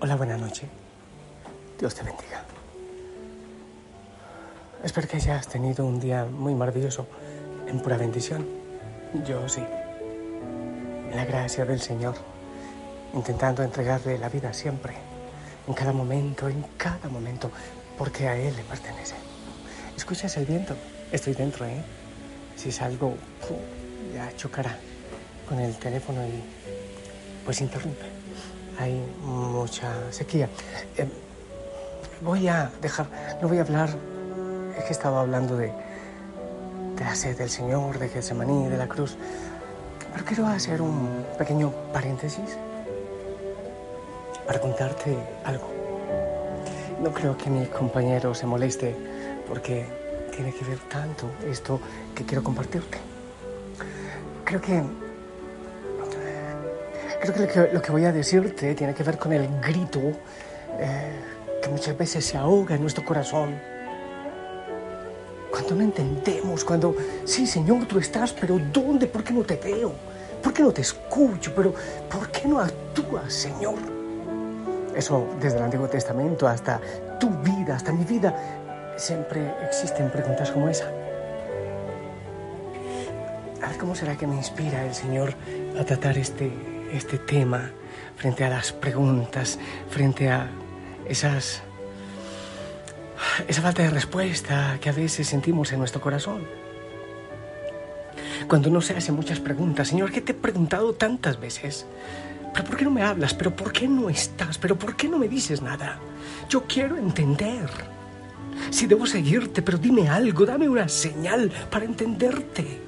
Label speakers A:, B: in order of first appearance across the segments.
A: Hola, buena noche. Dios te bendiga. Espero que hayas tenido un día muy maravilloso, en pura bendición. Yo sí. En la gracia del Señor, intentando entregarle la vida siempre, en cada momento, en cada momento, porque a Él le pertenece. ¿Escuchas el viento? Estoy dentro, ¿eh? Si salgo, ya chocará con el teléfono y pues interrumpe hay mucha sequía. Eh, voy a dejar, no voy a hablar, es que estaba hablando de, la sed del Señor, de Getsemaní, de la cruz, pero quiero hacer un pequeño paréntesis para contarte algo. No creo que mi compañero se moleste porque tiene que ver tanto esto que quiero compartirte. Creo que Creo que lo, que voy a decirte tiene que ver con el grito eh, que muchas veces se ahoga en nuestro corazón. Cuando no entendemos, cuando, sí, Señor, tú estás, pero ¿dónde? ¿Por qué no te veo? ¿Por qué no te escucho? Pero ¿por qué no actúas, Señor? Eso desde el Antiguo Testamento hasta tu vida, hasta mi vida, siempre existen preguntas como esa. A ver cómo será que me inspira el Señor a tratar este, este tema frente a las preguntas, frente a esas esa falta de respuesta que a veces sentimos en nuestro corazón. Cuando uno se hace muchas preguntas, Señor, ¿qué te he preguntado tantas veces? ¿Pero por qué no me hablas? ¿Pero por qué no estás? ¿Pero por qué no me dices nada? Yo quiero entender. Si debo seguirte, pero dime algo, dame una señal para entenderte.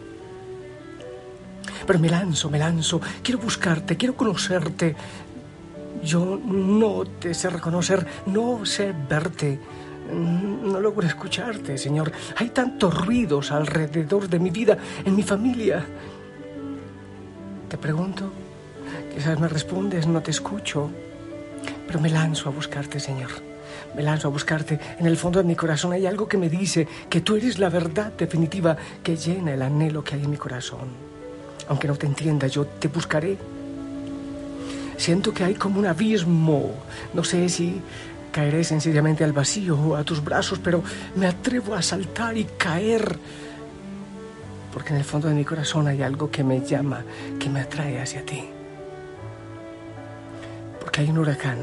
A: Pero me lanzo, me lanzo, quiero buscarte, quiero conocerte. Yo no te sé reconocer, no sé verte, no logro escucharte, Señor. Hay tantos ruidos alrededor de mi vida, en mi familia. Te pregunto, quizás me respondes, no te escucho, pero me lanzo a buscarte, Señor. Me lanzo a buscarte. En el fondo de mi corazón hay algo que me dice que tú eres la verdad definitiva que llena el anhelo que hay en mi corazón aunque no te entienda, yo te buscaré. Siento que hay como un abismo. No sé si caeré sencillamente al vacío o a tus brazos, pero me atrevo a saltar y caer. Porque en el fondo de mi corazón hay algo que me llama, que me atrae hacia ti. Porque hay un huracán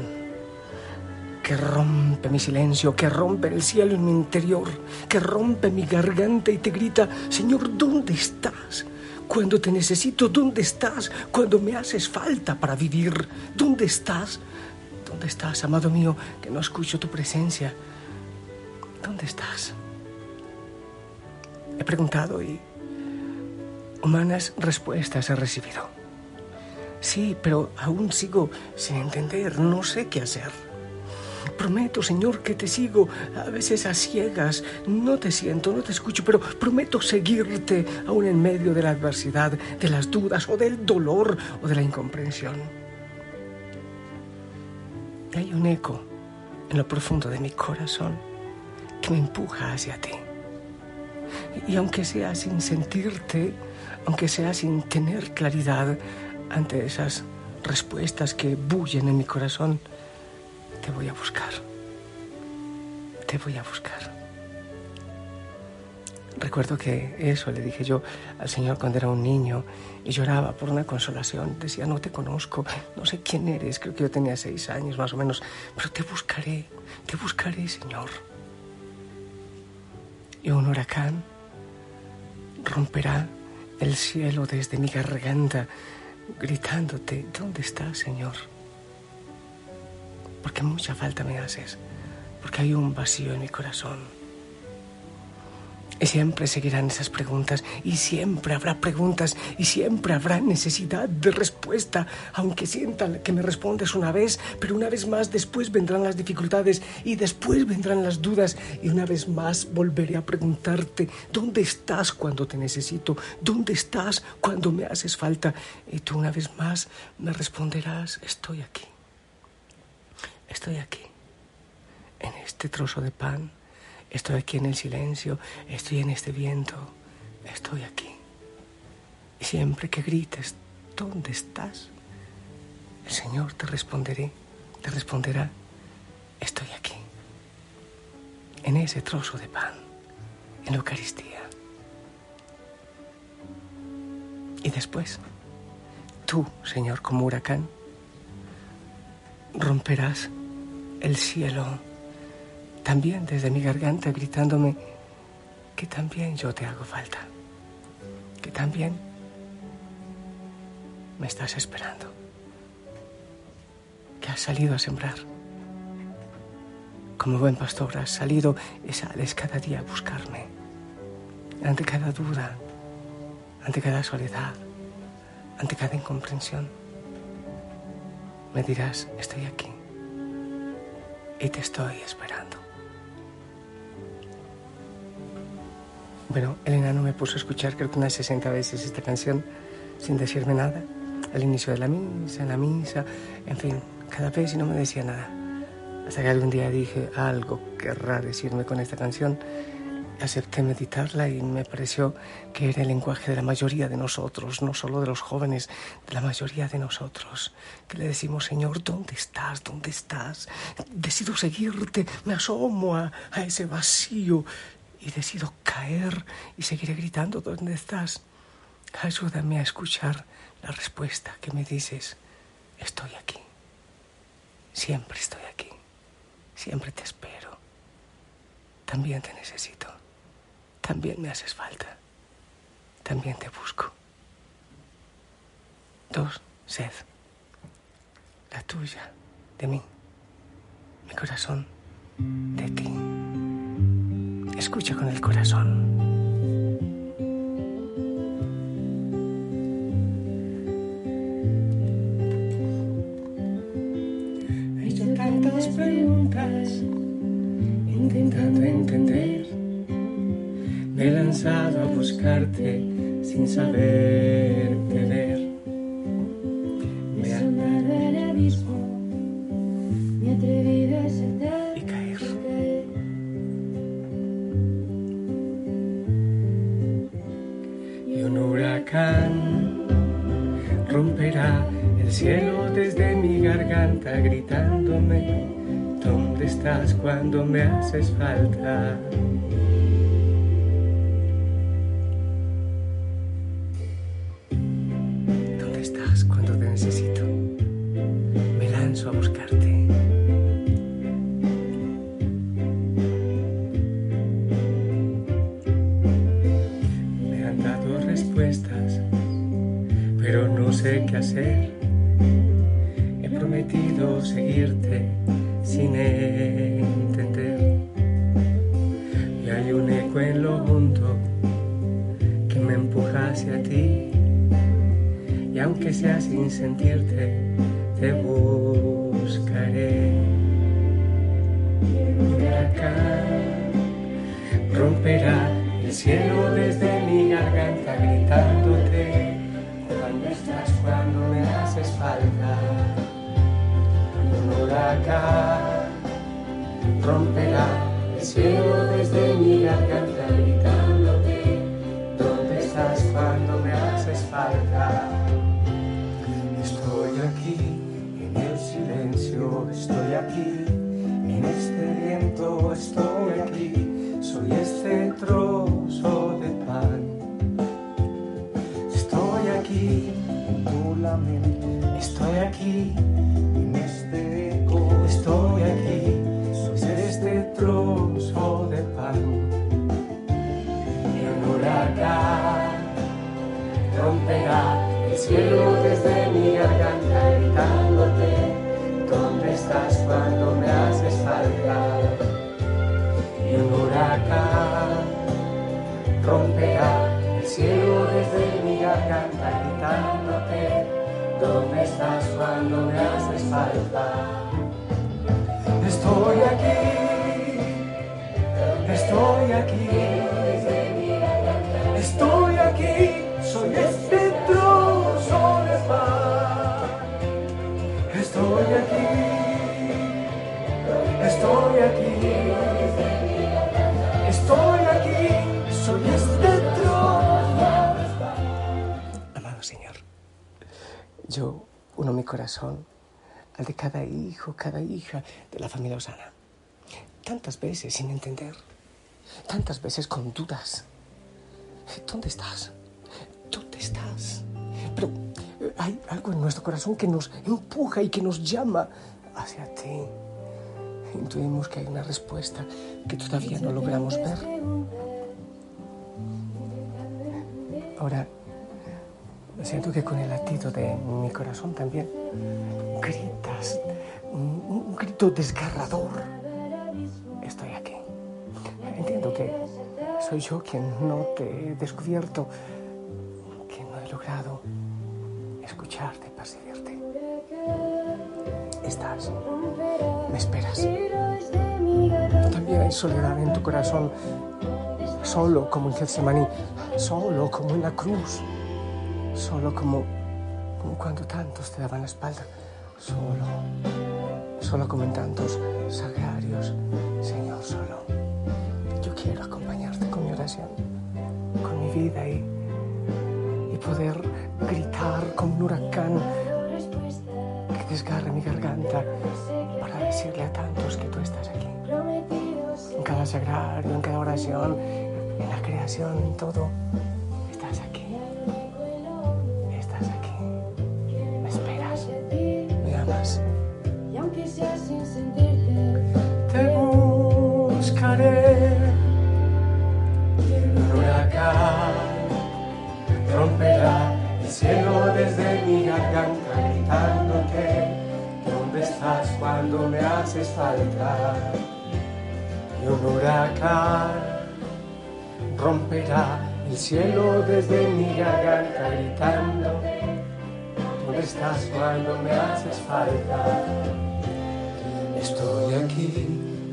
A: que rompe mi silencio, que rompe el cielo en mi interior, que rompe mi garganta y te grita, Señor, ¿dónde estás? Cuando te necesito, ¿dónde estás? Cuando me haces falta para vivir, ¿dónde estás? ¿Dónde estás, amado mío, que no escucho tu presencia? ¿Dónde estás? He preguntado y humanas respuestas he recibido. Sí, pero aún sigo sin entender, no sé qué hacer. Prometo, Señor, que te sigo a veces a ciegas. No te siento, no te escucho, pero prometo seguirte aún en medio de la adversidad, de las dudas o del dolor o de la incomprensión. Y hay un eco en lo profundo de mi corazón que me empuja hacia ti. Y aunque sea sin sentirte, aunque sea sin tener claridad ante esas respuestas que bullen en mi corazón, te voy a buscar. Te voy a buscar. Recuerdo que eso le dije yo al Señor cuando era un niño y lloraba por una consolación. Decía, no te conozco, no sé quién eres, creo que yo tenía seis años más o menos, pero te buscaré, te buscaré, Señor. Y un huracán romperá el cielo desde mi garganta, gritándote, ¿dónde estás, Señor? Porque mucha falta me haces, porque hay un vacío en mi corazón. Y siempre seguirán esas preguntas y siempre habrá preguntas y siempre habrá necesidad de respuesta, aunque sientan que me respondes una vez, pero una vez más después vendrán las dificultades y después vendrán las dudas y una vez más volveré a preguntarte, ¿dónde estás cuando te necesito? ¿Dónde estás cuando me haces falta? Y tú una vez más me responderás, estoy aquí, estoy aquí, en este trozo de pan Estoy aquí en el silencio, estoy en este viento, estoy aquí. Y siempre que grites, ¿dónde estás? El Señor te responderé, te responderá, estoy aquí, en ese trozo de pan, en la Eucaristía. Y después, tú, Señor, como huracán, romperás el cielo también desde mi garganta gritándome que también yo te hago falta, que también me estás esperando, que has salido a sembrar. Como buen pastor has salido y sales cada día a buscarme, ante cada duda, ante cada soledad, ante cada incomprensión. Me dirás, estoy aquí y te estoy esperando. Bueno, Elena no me puso a escuchar creo que unas 60 veces esta canción sin decirme nada. Al inicio de la misa, en la misa, en fin, cada vez y no me decía nada. Hasta que algún día dije, algo querrá decirme con esta canción. Acepté meditarla y me pareció que era el lenguaje de la mayoría de nosotros, no solo de los jóvenes, de la mayoría de nosotros. Que le decimos, Señor, ¿dónde estás? ¿Dónde estás? Decido seguirte, me asomo a, a ese vacío y decido caer y seguiré gritando, ¿dónde estás? Ayúdame a escuchar la respuesta que me dices, estoy aquí, siempre estoy aquí, siempre te espero, también te necesito, también me haces falta, también te busco. Dos, sed, la tuya, de mí, mi corazón, de ti. Escucha con el corazón. Saber ver. Me andado el abismo, me atrevido a sentar. romperá el cielo desde mi garganta gritándome, ¿dónde estás cuando me haces falta? Qué hacer. He prometido seguirte sin entender. Y hay un eco en lo hondo que me empuja hacia ti. Y aunque sea sin sentirte, te buscaré. acá romperá el cielo desde mi garganta gritándote ¿Dónde estás cuando me haces falta? Un huracán romperá el cielo desde mi garganta gritándote. ¿Dónde estás cuando me haces falta? Estoy aquí en el silencio, estoy aquí en este viento, estoy aquí, soy este garganta gritándote, ¿dónde estás cuando me haces falta? Estoy aquí, estoy aquí, mi corazón al de cada hijo, cada hija de la familia Osana. Tantas veces sin entender, tantas veces con dudas. ¿Dónde estás? ¿Dónde estás? Pero eh, hay algo en nuestro corazón que nos empuja y que nos llama hacia ti. Intuimos que hay una respuesta que todavía no logramos ver. Ahora, siento que con el latido de mi corazón también gritas, un, grito desgarrador. Estoy aquí. Entiendo que soy yo quien no te he descubierto, quien no he logrado escucharte, percibirte. Estás, me esperas. También hay soledad en tu corazón, solo como en Getsemaní, solo como en la cruz, solo como, como cuando tantos te daban la espalda, solo, solo como en tantos sagrarios, Señor, solo. Yo quiero acompañarte con mi oración, con mi vida y, y poder gritar como un huracán que desgarre mi garganta para decirle a tantos que tú estás aquí. En cada sagrario, en cada oración, en la creación, en todo, cuando me haces falta? Y un huracán romperá el cielo desde mi garganta gritando. ¿Dónde estás cuando me haces falta? Estoy aquí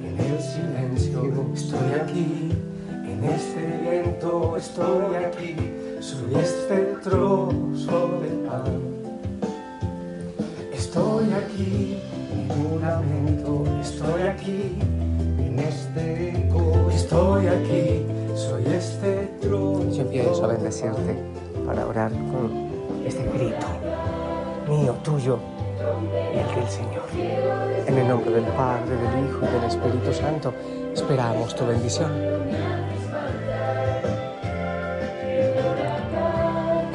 A: en el silencio, estoy aquí en este viento, estoy aquí, soy este trozo estoy aquí en este eco, estoy aquí, soy este trozo. Yo empiezo a bendecirte para orar con este grito mío, tuyo y el del Señor. En el nombre del Padre, del Hijo y del Espíritu Santo, esperamos tu bendición.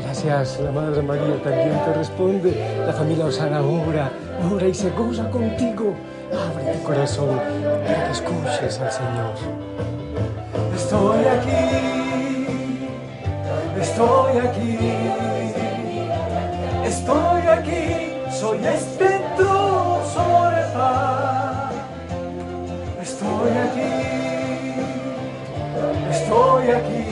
A: Gracias, la Madre María también te responde. La familia Osana ora, ora y se goza contigo. Abre tu corazón para que escuches al Señor. Estoy aquí, estoy aquí, estoy aquí, soy este pan. Estoy aquí, estoy aquí,